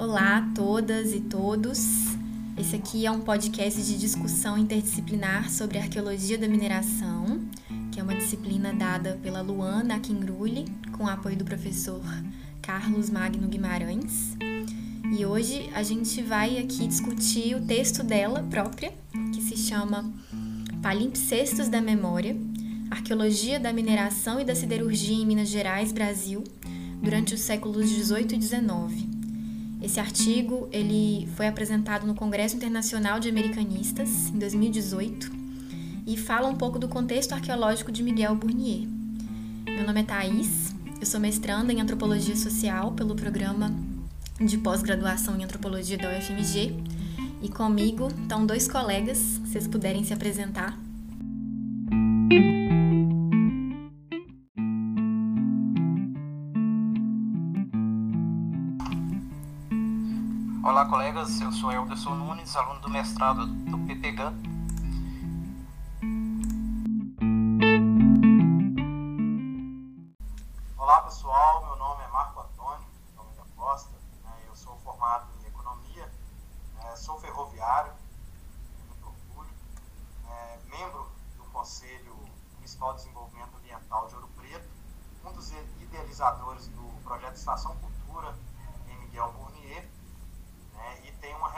Olá a todas e todos. Esse aqui é um podcast de discussão interdisciplinar sobre arqueologia da mineração, que é uma disciplina dada pela Luana Akingrulli, com apoio do professor Carlos Magno Guimarães. E hoje a gente vai aqui discutir o texto dela própria, que se chama Palimpsestos da Memória, Arqueologia da Mineração e da Siderurgia em Minas Gerais, Brasil, durante os séculos 18 e 19. Esse artigo ele foi apresentado no Congresso Internacional de Americanistas em 2018 e fala um pouco do contexto arqueológico de Miguel Burnier. Meu nome é Thaís, eu sou mestranda em Antropologia Social pelo programa de pós-graduação em Antropologia da UFMG e comigo estão dois colegas, se vocês puderem se apresentar. Colegas. Eu sou Elderson Nunes, aluno do mestrado do PPGAN.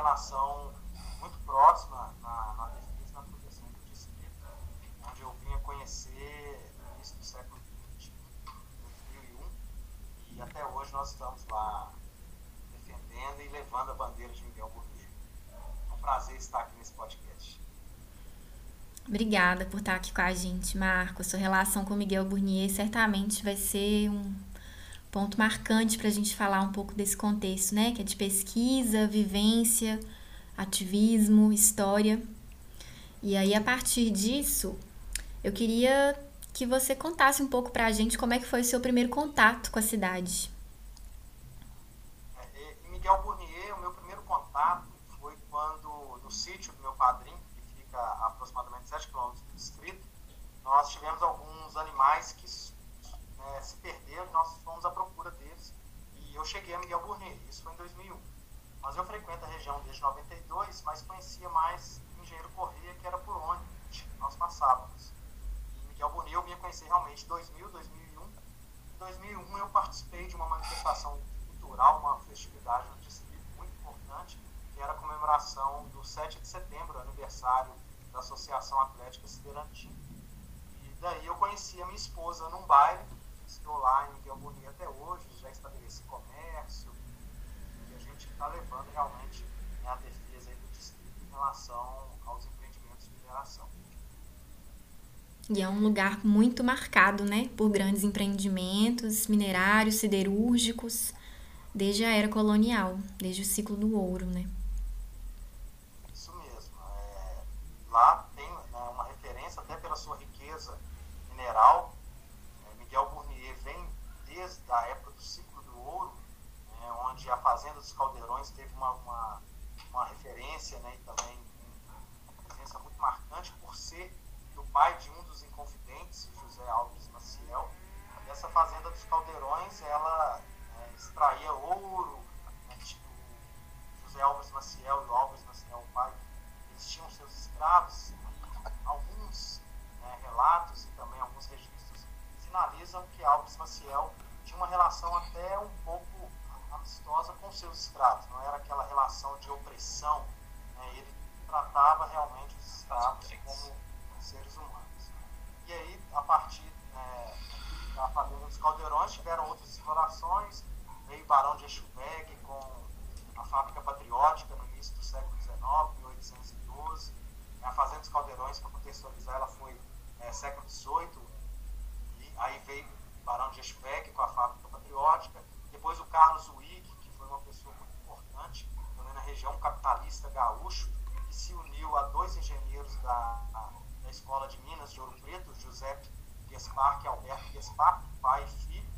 Relação muito próxima na, na defesa e na proteção do distrito, onde eu vinha conhecer no início do século XX, 2001, e até hoje nós estamos lá defendendo e levando a bandeira de Miguel Burnier. É um prazer estar aqui nesse podcast. Obrigada por estar aqui com a gente, Marco. Sua relação com Miguel Burnier certamente vai ser um ponto marcante para a gente falar um pouco desse contexto, né? Que é de pesquisa, vivência, ativismo, história. E aí, a partir disso, eu queria que você contasse um pouco para a gente como é que foi o seu primeiro contato com a cidade. É, em Miguel Burnier, o meu primeiro contato foi quando, no sítio do meu padrinho, que fica a aproximadamente 7 quilômetros do distrito, nós tivemos alguns animais que é, se perderam, nós fomos à procura deles e eu cheguei a Miguel Burnier, isso foi em 2001. Mas eu frequento a região desde 92, mas conhecia mais Engenheiro Corrêa, que era por onde nós passávamos. E Miguel Burnier eu vinha conhecer realmente em 2000, 2001. Em 2001 eu participei de uma manifestação cultural, uma festividade no distrito muito importante, que era a comemoração do 7 de setembro, aniversário da Associação Atlética Siderantina. E daí eu conheci a minha esposa num baile estou lá em Miguel Burnier até hoje, já estabeleci comércio, e a gente está levando realmente né, a defesa do distrito em relação aos empreendimentos de mineração. E é um lugar muito marcado, né, por grandes empreendimentos minerários, siderúrgicos, desde a era colonial, desde o ciclo do ouro, né? Isso mesmo. É, lá tem né, uma referência, até pela sua riqueza mineral, Miguel Burnier vem desde a época do ciclo do ouro, né, onde a Fazenda dos Caldeirões teve uma, uma, uma referência né, e também uma presença muito marcante por ser do pai de um dos inconfidentes, José Alves Maciel. Essa Fazenda dos Caldeirões, ela é, extraía ouro, né, José Alves Maciel e o Alves Maciel, o pai, eles tinham seus escravos, alguns né, relatos e também alguns registros sinalizam que Alves Maciel tinha uma relação até um pouco amistosa com seus escravos, não era aquela relação de opressão, né? ele tratava realmente os escravos como seres humanos. E aí, a partir né, da fazenda dos Caldeirões, tiveram outras explorações, veio Barão de Echuvegue com a fábrica patriótica no início do século XIX, 1812. A fazenda dos Caldeirões, para contextualizar, ela foi é, século XVIII, Aí veio o Barão de Eschbeck com a fábrica patriótica. Depois o Carlos Wick, que foi uma pessoa muito importante também na região capitalista gaúcho, que se uniu a dois engenheiros da, da Escola de Minas de Ouro Preto, José Gaspar e Alberto Gaspar, pai e filho.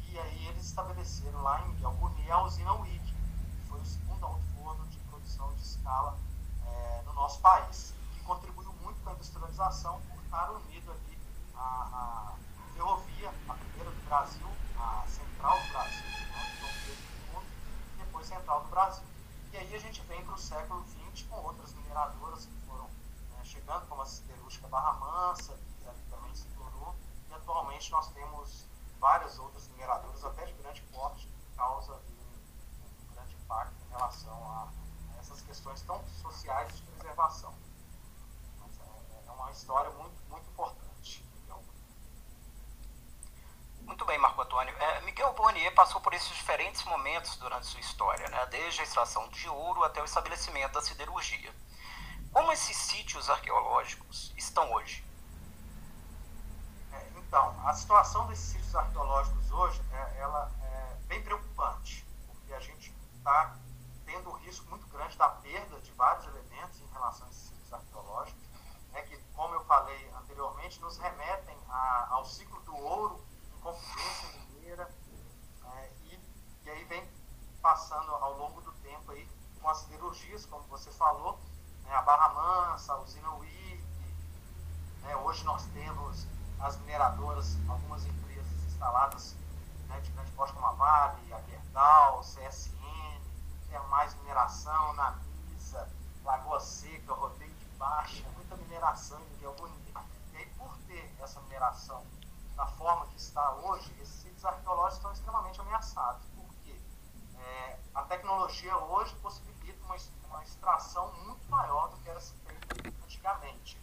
E aí eles estabeleceram lá em Miguel Burnier a usina Wick, que foi o segundo forno de produção de escala é, no nosso país, que contribuiu muito para a industrialização por estar unido ali a, a ferrovia, a primeira do Brasil, a central do Brasil, né, São Pedro do Mundo, e depois central do Brasil. E aí a gente vem para o século XX com outras mineradoras que foram né, chegando, como a siderúrgica Barra Mansa, que também se tornou, e atualmente nós temos várias outras mineradoras, até de grande porte, que causa um, um grande impacto em relação a, a essas questões tão sociais de preservação. Mas é, é uma história muito, muito importante. Muito bem, Marco Antônio. É, Miguel Bonnier passou por esses diferentes momentos durante sua história, né? desde a extração de ouro até o estabelecimento da siderurgia. Como esses sítios arqueológicos estão hoje? É, então, a situação desses sítios arqueológicos hoje é, ela é bem preocupante, porque a gente está tendo o risco muito grande da perda de vários elementos em relação a esses sítios arqueológicos, né, que, como eu falei anteriormente, nos remetem a, ao ciclo do ouro confidência mineira, é, e, e aí vem passando ao longo do tempo aí com as siderurgias, como você falou, né, a Barra Mansa, usina UI, né, hoje nós temos as mineradoras, algumas empresas instaladas né, de grande porte como a Vale, a Gerdau, CSN, Termais Mineração, Namisa, Lagoa Seca, Rodeio de Baixa, muita mineração em Miguel. E aí, por ter essa mineração da forma que está hoje, esses sítios arqueológicos estão extremamente ameaçados, porque é, a tecnologia hoje possibilita uma, uma, extração muito maior do que era feita antigamente.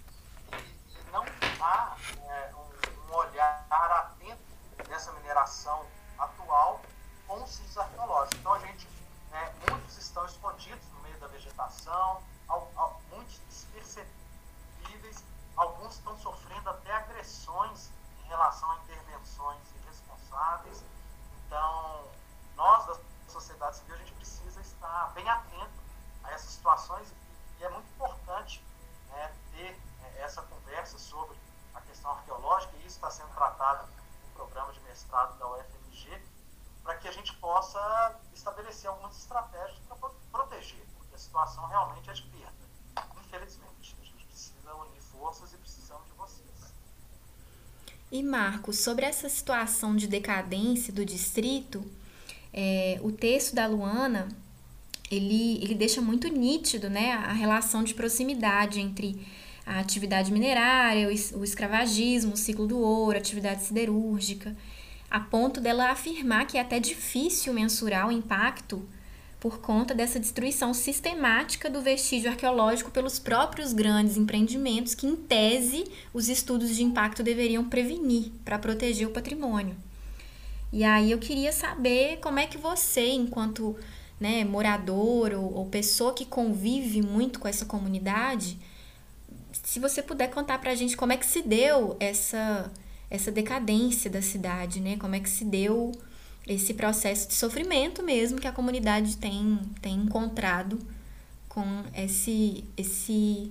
E, e não há é, um, um, olhar atento dessa mineração atual com os sítios arqueológicos. Então, a gente, é, muitos estão escondidos no meio da vegetação, ao, ao, muitos despercebíveis, alguns estão sofrendo até agressões em relação a intervenções irresponsáveis. Então, sociedade civil, a gente precisa estar bem atento a essas situações e é muito importante né, ter é, essa conversa sobre a questão arqueológica e isso está sendo tratado no programa de mestrado da UFMG para que a gente possa estabelecer algumas estratégias para proteger, porque a situação realmente é de perda, infelizmente. A gente precisa unir forças e precisamos de vocês. E Marcos, sobre essa situação de decadência do distrito, é, o texto da Luana ele, ele deixa muito nítido né, a relação de proximidade entre a atividade minerária, o, escravagismo, o ciclo do ouro, a atividade siderúrgica, a ponto dela afirmar que é até difícil mensurar o impacto por conta dessa destruição sistemática do vestígio arqueológico pelos próprios grandes empreendimentos que, em tese, os estudos de impacto deveriam prevenir para proteger o patrimônio. E aí eu queria saber como é que você, enquanto né, morador ou, ou pessoa que convive muito com essa comunidade, se você puder contar para a gente como é que se deu essa, essa decadência da cidade, né? Como é que se deu esse processo de sofrimento mesmo que a comunidade tem, tem encontrado com esse, esse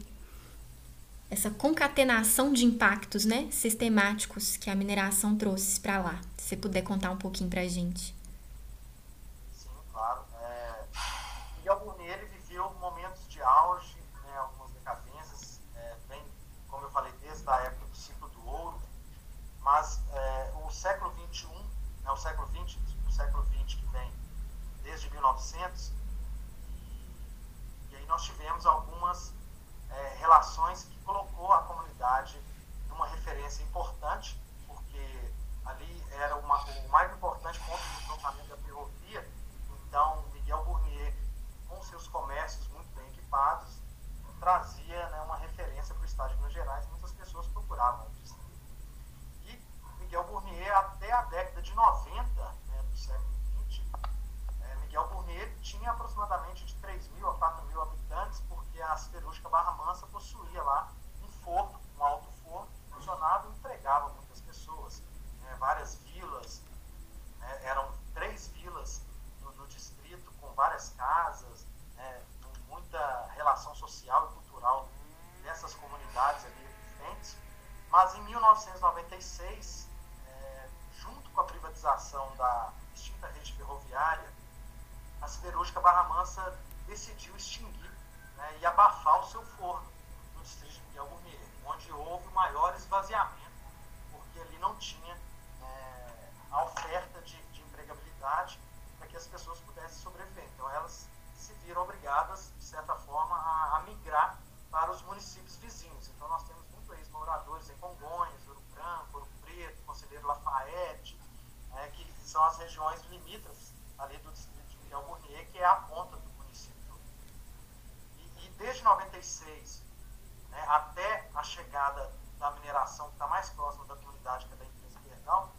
essa concatenação de impactos né, sistemáticos que a mineração trouxe para lá. Se você puder contar um pouquinho para a gente. Sim, claro. É, Burnier viveu momentos de auge, né, algumas decadências, é, bem, como eu falei, desde a época do ciclo do ouro, mas é, o século XXI, né, o século XX século XX que vem desde 1900. E aí nós tivemos algumas que colocou a comunidade numa referência importante, porque ali era uma, o mais importante ponto de deslocamento da ferrovia. Então, Miguel Burnier, com seus comércios muito bem equipados, trazia né, uma referência para o estado de Minas Gerais. Muitas pessoas procuravam o distrito. E Miguel Burnier, até a década de 90, do século XX, é, Miguel Burnier tinha aproximadamente de 3 mil a 4 mil habitantes, porque a siderúrgica Barra Mansa possuía lá um forno, um alto forno, que funcionava e empregava muitas pessoas. Né, várias vilas, né, eram três vilas no, no, distrito, com várias casas, né, com muita relação social e cultural dessas comunidades ali existentes. Mas em 1996, é, junto com a privatização da extinta rede ferroviária, a siderúrgica Barra Mansa decidiu extinguir né, e abafar o seu forno no distrito de Miguel Gourmet, onde houve o maior esvaziamento, porque ali não tinha é, a oferta de, de empregabilidade para que as pessoas pudessem sobreviver. Então elas regiões limítrofes ali do distrito de Miguel Burnier, que é a ponta do município. E, e desde 96 né, até a chegada da mineração que está mais próxima da comunidade, que é da empresa Gerdau,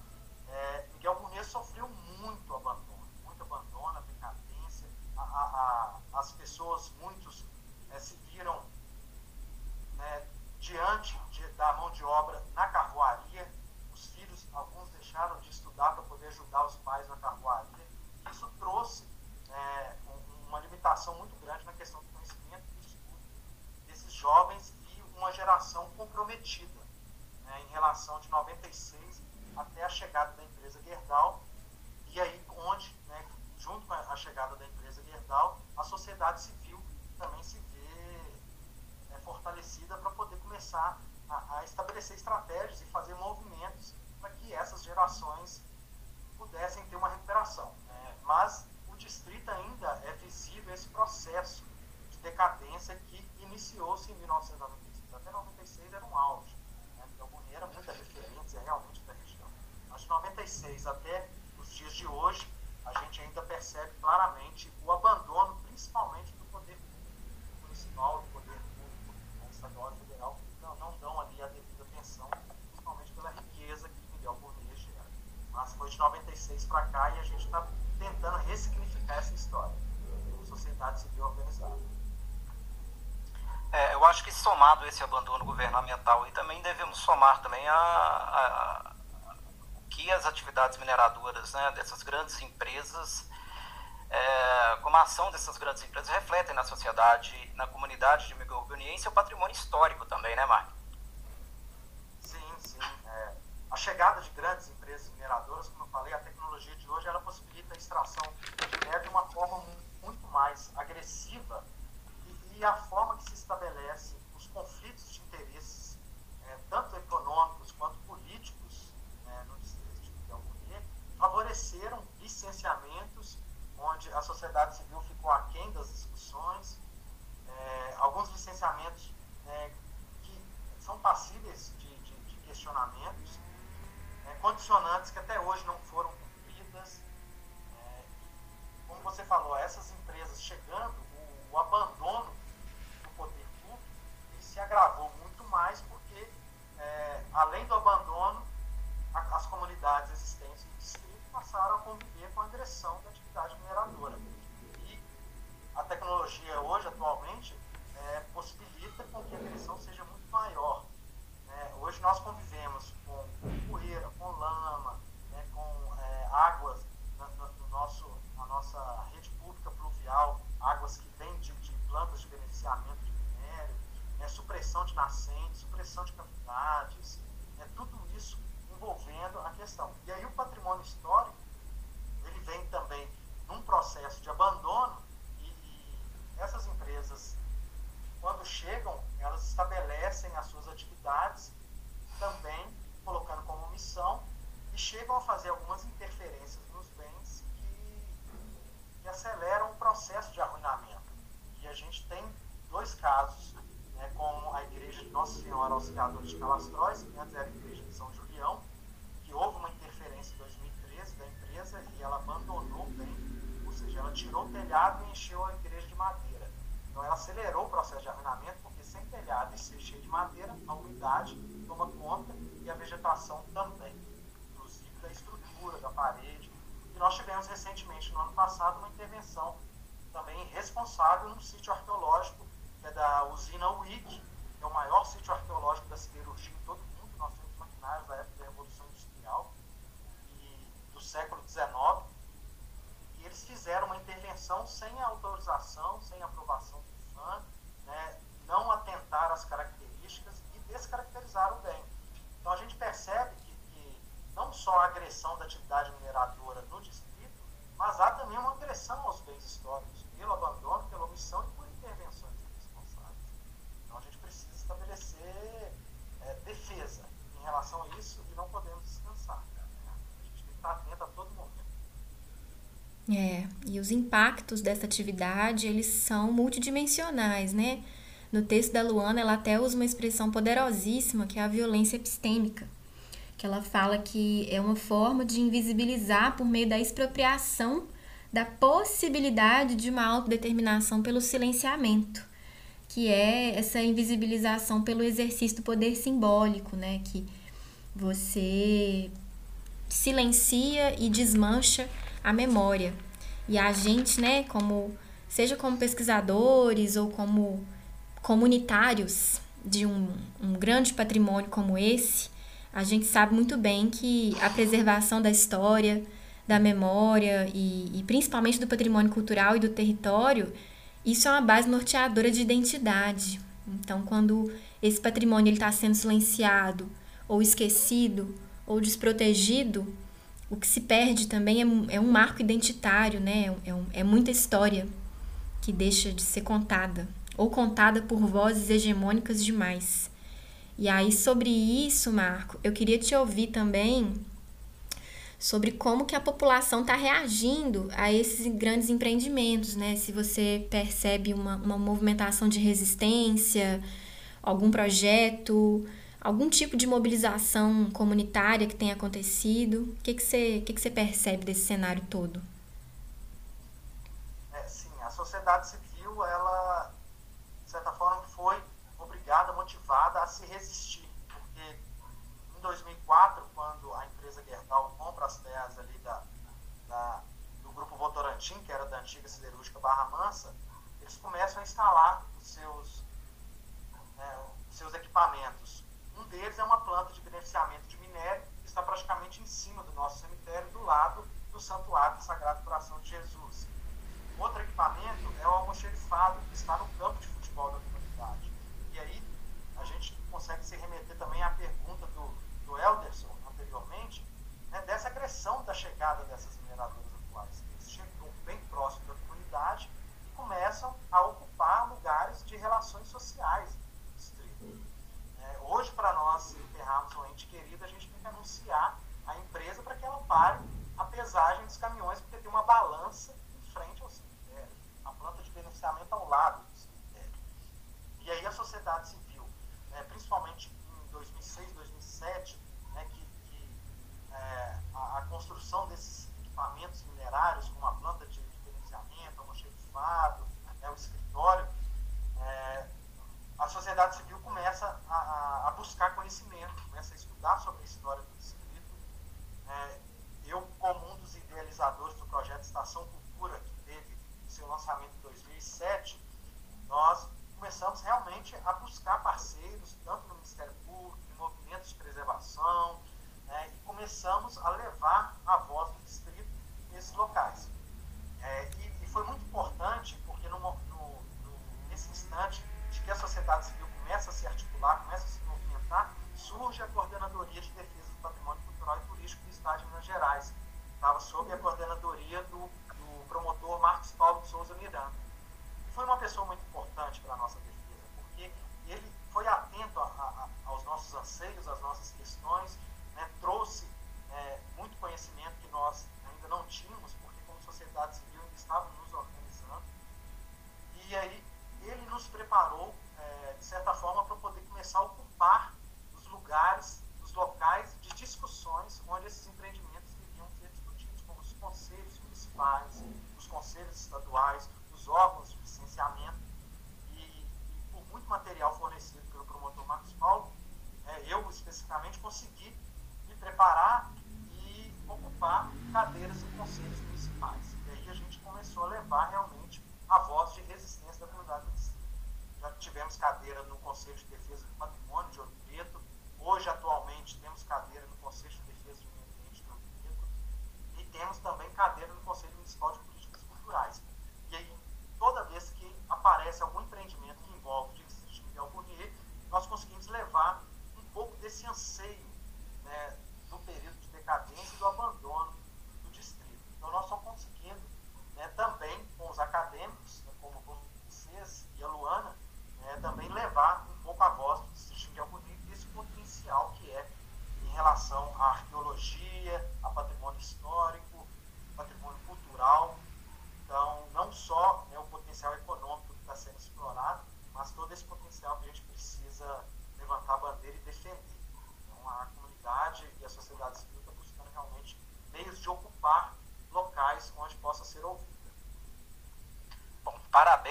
é, Miguel Burnier sofreu muito abandono, muito abandono, decadência. A, a, a, as pessoas, muitos, é, se viram né, diante de, da mão de obra na carvoaria. Os filhos, alguns deixaram de estudar poder ajudar os pais na carvoaria. Isso trouxe é, uma limitação muito grande na questão do conhecimento e do estudo desses jovens e uma geração comprometida né, em relação de 96 até a chegada da empresa Gerdau. E aí, onde, né, junto com a chegada da empresa Gerdau, a sociedade civil também se fortalecida para poder começar a, a, estabelecer estratégias e fazer movimentos para que essas gerações pudessem ter uma recuperação. Né? Mas o distrito ainda é visível esse processo de decadência que iniciou-se em 1996. Até 96 era um auge. Né? Então, era muita referência realmente da região. Mas de 96 até os dias de hoje, a gente ainda percebe claramente o abandono, principalmente do poder municipal, do poder estadual e federal não, não dão ali a devida atenção, principalmente pela riqueza que Miguel Burnier gera. Mas foi de 96 para cá e a gente está tentando ressignificar essa história, sociedade civil organizada. É, eu acho que somado esse abandono governamental e também devemos somar também a, a, a que as atividades mineradoras né, dessas grandes empresas é, como a ação dessas grandes empresas refletem na sociedade, na comunidade de microorganiense e o patrimônio histórico também, né, Mark? Sim, sim. É, a chegada de grandes empresas mineradoras, como eu falei, a tecnologia de hoje ela possibilita a extração de minérios de uma forma muito mais agressiva e, e, a forma que se estabelece os conflitos de interesses, é, tanto econômicos quanto políticos, né, no distrito de Miguel favoreceram licenciamentos onde a sociedade civil ficou aquém das discussões, é, alguns licenciamentos é, que são passíveis de, de, de questionamentos, é, condicionantes que até hoje não foram cumpridas. É, como você falou, essas empresas chegando, o, o abandono do poder público se agravou muito mais porque, é, além do abandono, a, as comunidades existentes do distrito passaram a conviver com a agressão da atividade mineradora. E a tecnologia hoje, atualmente, é, possibilita com que a agressão seja muito maior. Né? Hoje nós convivemos com poeira, com lama, né? com é, águas na, no nosso, na nossa rede pública pluvial, águas que vêm de, de plantas de beneficiamento de minério, né? supressão de nascentes, supressão de cavidades, né? tudo isso envolvendo a questão. E aí o patrimônio histórico, ele vem também num processo de abandono e, e essas empresas, quando chegam, elas estabelecem as suas atividades também colocando como missão e chegam a fazer algumas interferências nos bens que, que aceleram o processo de arruinamento. E a gente tem dois casos, né, como a igreja de Nossa Senhora Auxiliadora de Calastróis, que antes era a igreja de São Julião, que houve uma interferência em 2013 da empresa e ela abandonou o bem seja, ela tirou o telhado e encheu a igreja de madeira. Então ela acelerou o processo de arruinamento, telhado e ser cheio de madeira, a umidade toma conta e a vegetação também, inclusive da estrutura, da parede. E nós tivemos recentemente, no ano passado, uma intervenção também responsável num sítio arqueológico, que é da usina WIC, que é o maior sítio arqueológico da siderurgia em todo o mundo. Nós temos maquinários da época da Revolução Industrial e do século XIX eles fizeram uma intervenção sem autorização, sem aprovação do FAN, né, não às características e descaracterizaram o bem. Então a gente percebe que, que não só a agressão da atividade mineradora no distrito, mas há também uma agressão aos bens históricos, pelo abandono, pela omissão e por intervenções irresponsáveis. Então a gente precisa estabelecer é, defesa em relação a isso e não podemos descansar. Né? A gente tem que estar atento a todo momento. É, e os impactos dessa atividade, eles são multidimensionais, né? No texto da Luana, ela até usa uma expressão poderosíssima, que é a violência epistêmica, que ela fala que é uma forma de invisibilizar por meio da expropriação da possibilidade de uma autodeterminação pelo silenciamento, que é essa invisibilização pelo exercício do poder simbólico, né? Que você silencia e desmancha a memória. E a gente, né, como seja como pesquisadores ou como comunitários de um, um grande patrimônio como esse, a gente sabe muito bem que a preservação da história, da memória e, e principalmente do patrimônio cultural e do território, isso é uma base norteadora de identidade. Então, quando esse patrimônio está sendo silenciado, ou esquecido, ou desprotegido, o que se perde também é, é um marco identitário, né? É, um, é muita história que deixa de ser contada, ou contada por vozes hegemônicas demais. E aí, sobre isso, Marco, eu queria te ouvir também sobre como que a população está reagindo a esses grandes empreendimentos, né? Se você percebe uma, uma movimentação de resistência, algum projeto, algum tipo de mobilização comunitária que tenha acontecido? O que, que, você, que, que você percebe desse cenário todo? É, sim, a sociedade civil, ela, de certa forma, foi obrigada, motivada a se resistir. Porque em 2004, quando a empresa Gerdau compra as terras ali da, da, do grupo Votorantim, que era da antiga siderúrgica Barra Mansa, eles começam a instalar os seus, né, os seus equipamentos. Um deles é uma planta de beneficiamento de minério, que está praticamente em cima do nosso cemitério, do lado do Santuário do Sagrado Coração de Jesus. Outro equipamento é o almoxerifado, que está no campo de futebol da comunidade. E aí a gente consegue se remeter também à pergunta do, do Elderson anteriormente, né, dessa agressão da chegada dessas mineradoras atuais. Eles chegam bem próximo da comunidade e começam a ocupar lugares de relações sociais do distrito. É, hoje, para nós enterrarmos um ente querido, a gente tem que anunciar a empresa para que ela pare a pesagem dos caminhões, porque tem uma balança em frente ao cemitério, a planta de beneficiamento ao lado e aí a sociedade civil, né, principalmente em 2006, 2007, né, que, que é, a, a, construção desses minerários, como a planta de diferenciamento, o almoxerifado, né, o escritório, é, a sociedade civil começa a, a, buscar conhecimento, começa a estudar sobre a história do distrito. É, eu, como um dos idealizadores do projeto Estação Cultura, que teve seu lançamento em 2007, nós começamos realmente a buscar parceiros, tanto no Ministério Público, em movimentos de preservação, né, e começamos a levar a voz do distrito nesses locais. É, e, e, foi muito importante, porque no, no, no, nesse instante de que a sociedade civil começa a se articular, começa a se movimentar, surge a Coordenadoria de Defesa do Patrimônio Cultural e Turístico do Estado de Minas Gerais. Estava sob a coordenadoria do, do promotor Marcos Paulo de Souza Miranda foi uma pessoa muito importante para a nossa defesa, porque ele foi atento a, a, aos nossos anseios, às nossas questões, né, trouxe é, muito conhecimento que nós ainda não tínhamos, porque como sociedade civil ainda estávamos nos organizando. E aí ele nos preparou, é, de certa forma, para poder começar a ocupar os lugares, os locais de esses empreendimentos deviam ser discutidos, como os conselhos municipais, os conselhos estaduais, os órgãos de licenciamento e, e, por muito material fornecido pelo promotor Marcos Paulo, é, eu especificamente consegui me preparar e ocupar cadeiras em conselhos municipais. E aí a gente começou a levar realmente a voz de resistência da comunidade municipal. Já tivemos cadeira no Conselho de Defesa do Patrimônio de Ouro Preto, hoje atualmente temos cadeira no Conselho de Defesa do Meio Ambiente de Ouro Preto e temos também cadeira no Conselho Municipal de Políticas Culturais. E aí toda vez que aparece algum empreendimento que envolve o distrito de Miguel Burnier, nós conseguimos levar um pouco desse anseio né, do período de decadência e do abandono do distrito. Então, nós estamos conseguindo né, também com os acadêmicos, né, como vocês e a Luana, né, também levar um pouco a voz do distrito de Miguel Burnier esse potencial que é em relação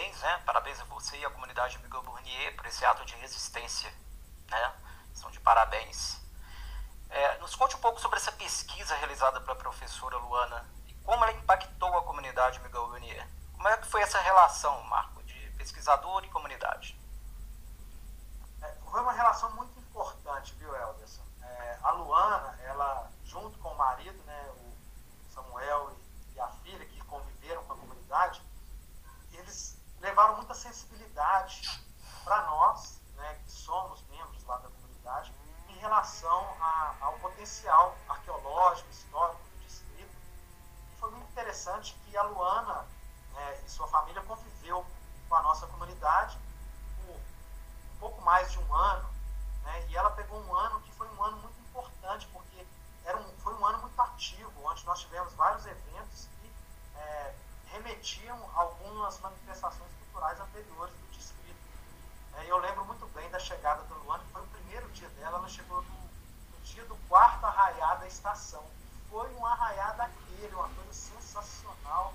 parabéns, né? Parabéns a você e à comunidade Miguel Bournier por esse ato de resistência, né? São de parabéns. É, nos conte um pouco sobre essa pesquisa realizada pela professora Luana e como ela impactou a comunidade Miguel Bournier. Como é que foi essa relação, Marco, de pesquisador e comunidade? É, foi uma relação muito importante, viu, Elderson? É, a Luana, ela, junto com o marido, né, o Samuel e, e a filha, que conviveram com a comunidade, eles sensibilidade para nós, né, que somos membros lá da comunidade, em relação a, ao potencial arqueológico, histórico do distrito. E foi muito interessante que a Luana né, e sua família conviveu com a nossa comunidade por um pouco mais de um ano, né, e ela pegou um ano que foi um ano muito importante, porque era um, foi um ano muito ativo, onde nós tivemos vários eventos que é, remetiam algumas manifestações anteriores do distrito. É, eu lembro muito bem da chegada da Luana, que foi o primeiro dia dela, ela chegou no, no dia do quarto arraiá da estação. Foi um arraiá daquele, uma coisa sensacional.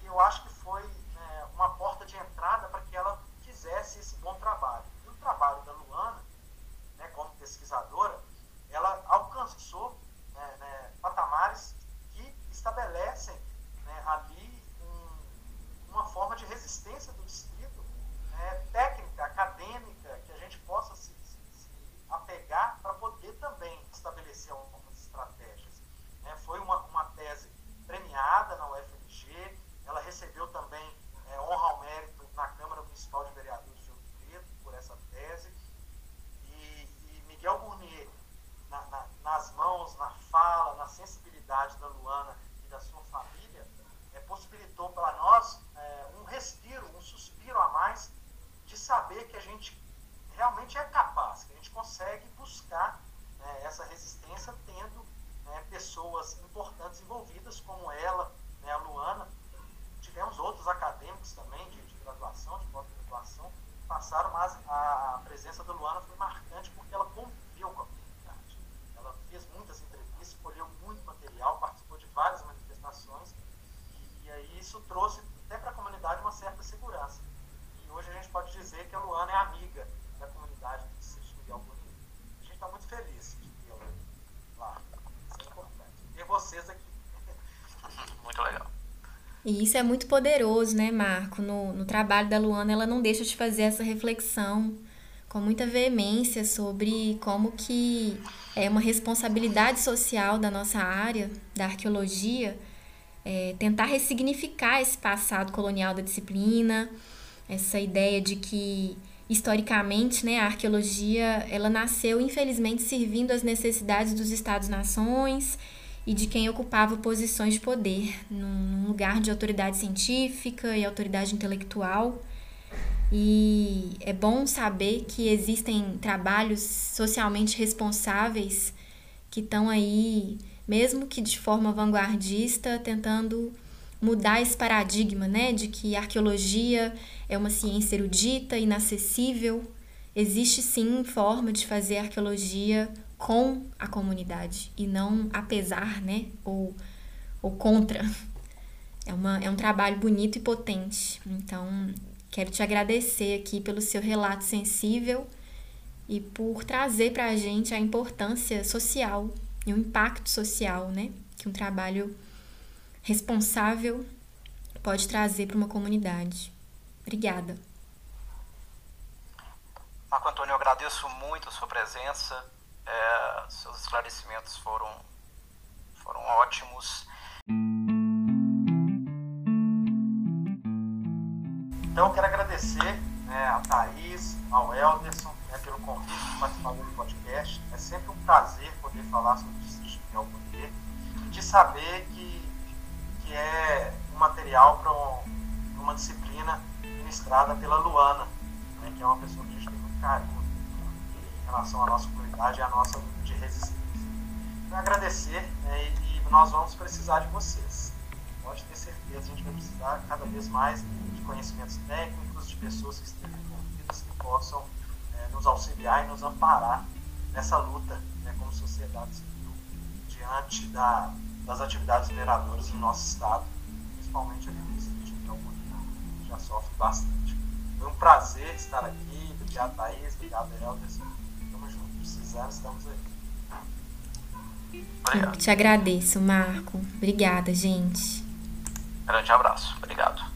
E, e eu acho que foi né, uma porta de entrada para que ela fizesse esse bom trabalho da Luana, né, como pesquisadora, ela alcançou né, né, patamares que estabelecem né, ali um, uma forma de resistência do distrito, né, técnica, acadêmica, que a gente possa se, se, se apegar para poder também estabelecer algumas estratégias. Né. Foi uma, uma tese premiada na UFMG, ela recebeu também é, honra ao mérito na Câmara Municipal de Vereadores de Ouro Preto por essa tese. E, e Miguel Burnier, na, na, nas mãos, na fala, na sensibilidade da Luana e da sua família, é, possibilitou para nós é, um respiro, um suspiro a mais de saber que a gente realmente é capaz, que a gente consegue buscar né, essa resistência tendo né, pessoas importantes envolvidas, como ela, né, a Luana, tivemos outros acadêmicos também de, de graduação, de pós-graduação, passaram, mas a presença da Luana foi marcante porque ela conviveu com a comunidade. Ela fez muitas entrevistas, escolheu muito material, participou de várias manifestações e, e aí isso trouxe até para a comunidade uma certa segurança. E hoje a gente pode dizer que a Luana é amiga da comunidade do Distrito Miguel Bonito. A gente está muito feliz de tê-la lá. Isso é importante. Ter vocês aqui. Muito legal. E isso é muito poderoso, né, Marco? No, no trabalho da Luana, ela não deixa de fazer essa reflexão com muita veemência sobre como que é uma responsabilidade social da nossa área, da arqueologia, é, tentar ressignificar esse passado colonial da disciplina, essa ideia de que historicamente, né, a arqueologia ela nasceu infelizmente servindo às necessidades dos estados-nações e de quem ocupava posições de poder num lugar de autoridade científica e autoridade intelectual. E é bom saber que existem trabalhos socialmente responsáveis que estão aí, mesmo que de forma vanguardista, tentando mudar esse paradigma, né, de que a arqueologia é uma ciência erudita, inacessível. Existe sim forma de fazer arqueologia com a comunidade e não apesar, né, ou, ou contra. É, uma, é um trabalho bonito e potente. Então, quero te agradecer aqui pelo seu relato sensível e por trazer para a gente a importância social e o impacto social, né, que um trabalho responsável pode trazer para uma comunidade. Obrigada. Marco Antônio, eu agradeço muito a sua presença. É, seus esclarecimentos foram, foram ótimos. Então, eu quero agradecer né, a Thaís, ao Elderson, né, pelo convite de participar do podcast. É sempre um prazer poder falar sobre o Distrito de Poder e de saber que, que é um material para um, uma disciplina ministrada pela Luana, né, que é uma pessoa que a gente tem muito carinho relação à nossa comunidade e à nossa de resistência. Então, agradecer né, e, e nós vamos precisar de vocês. Pode ter certeza, a gente vai precisar cada vez mais de conhecimentos técnicos, de pessoas que estejam envolvidas, que possam é, nos auxiliar e nos amparar nessa luta né, como sociedade civil diante da, das atividades mineradoras no nosso estado, principalmente aqui no distrito de Algonia, que já sofre bastante. Foi um prazer estar aqui. Obrigado, Thaís. Obrigado, Helder. Precisando, estamos aí. Obrigado. Eu te agradeço, Marco. Obrigada, gente. Grande abraço. Obrigado.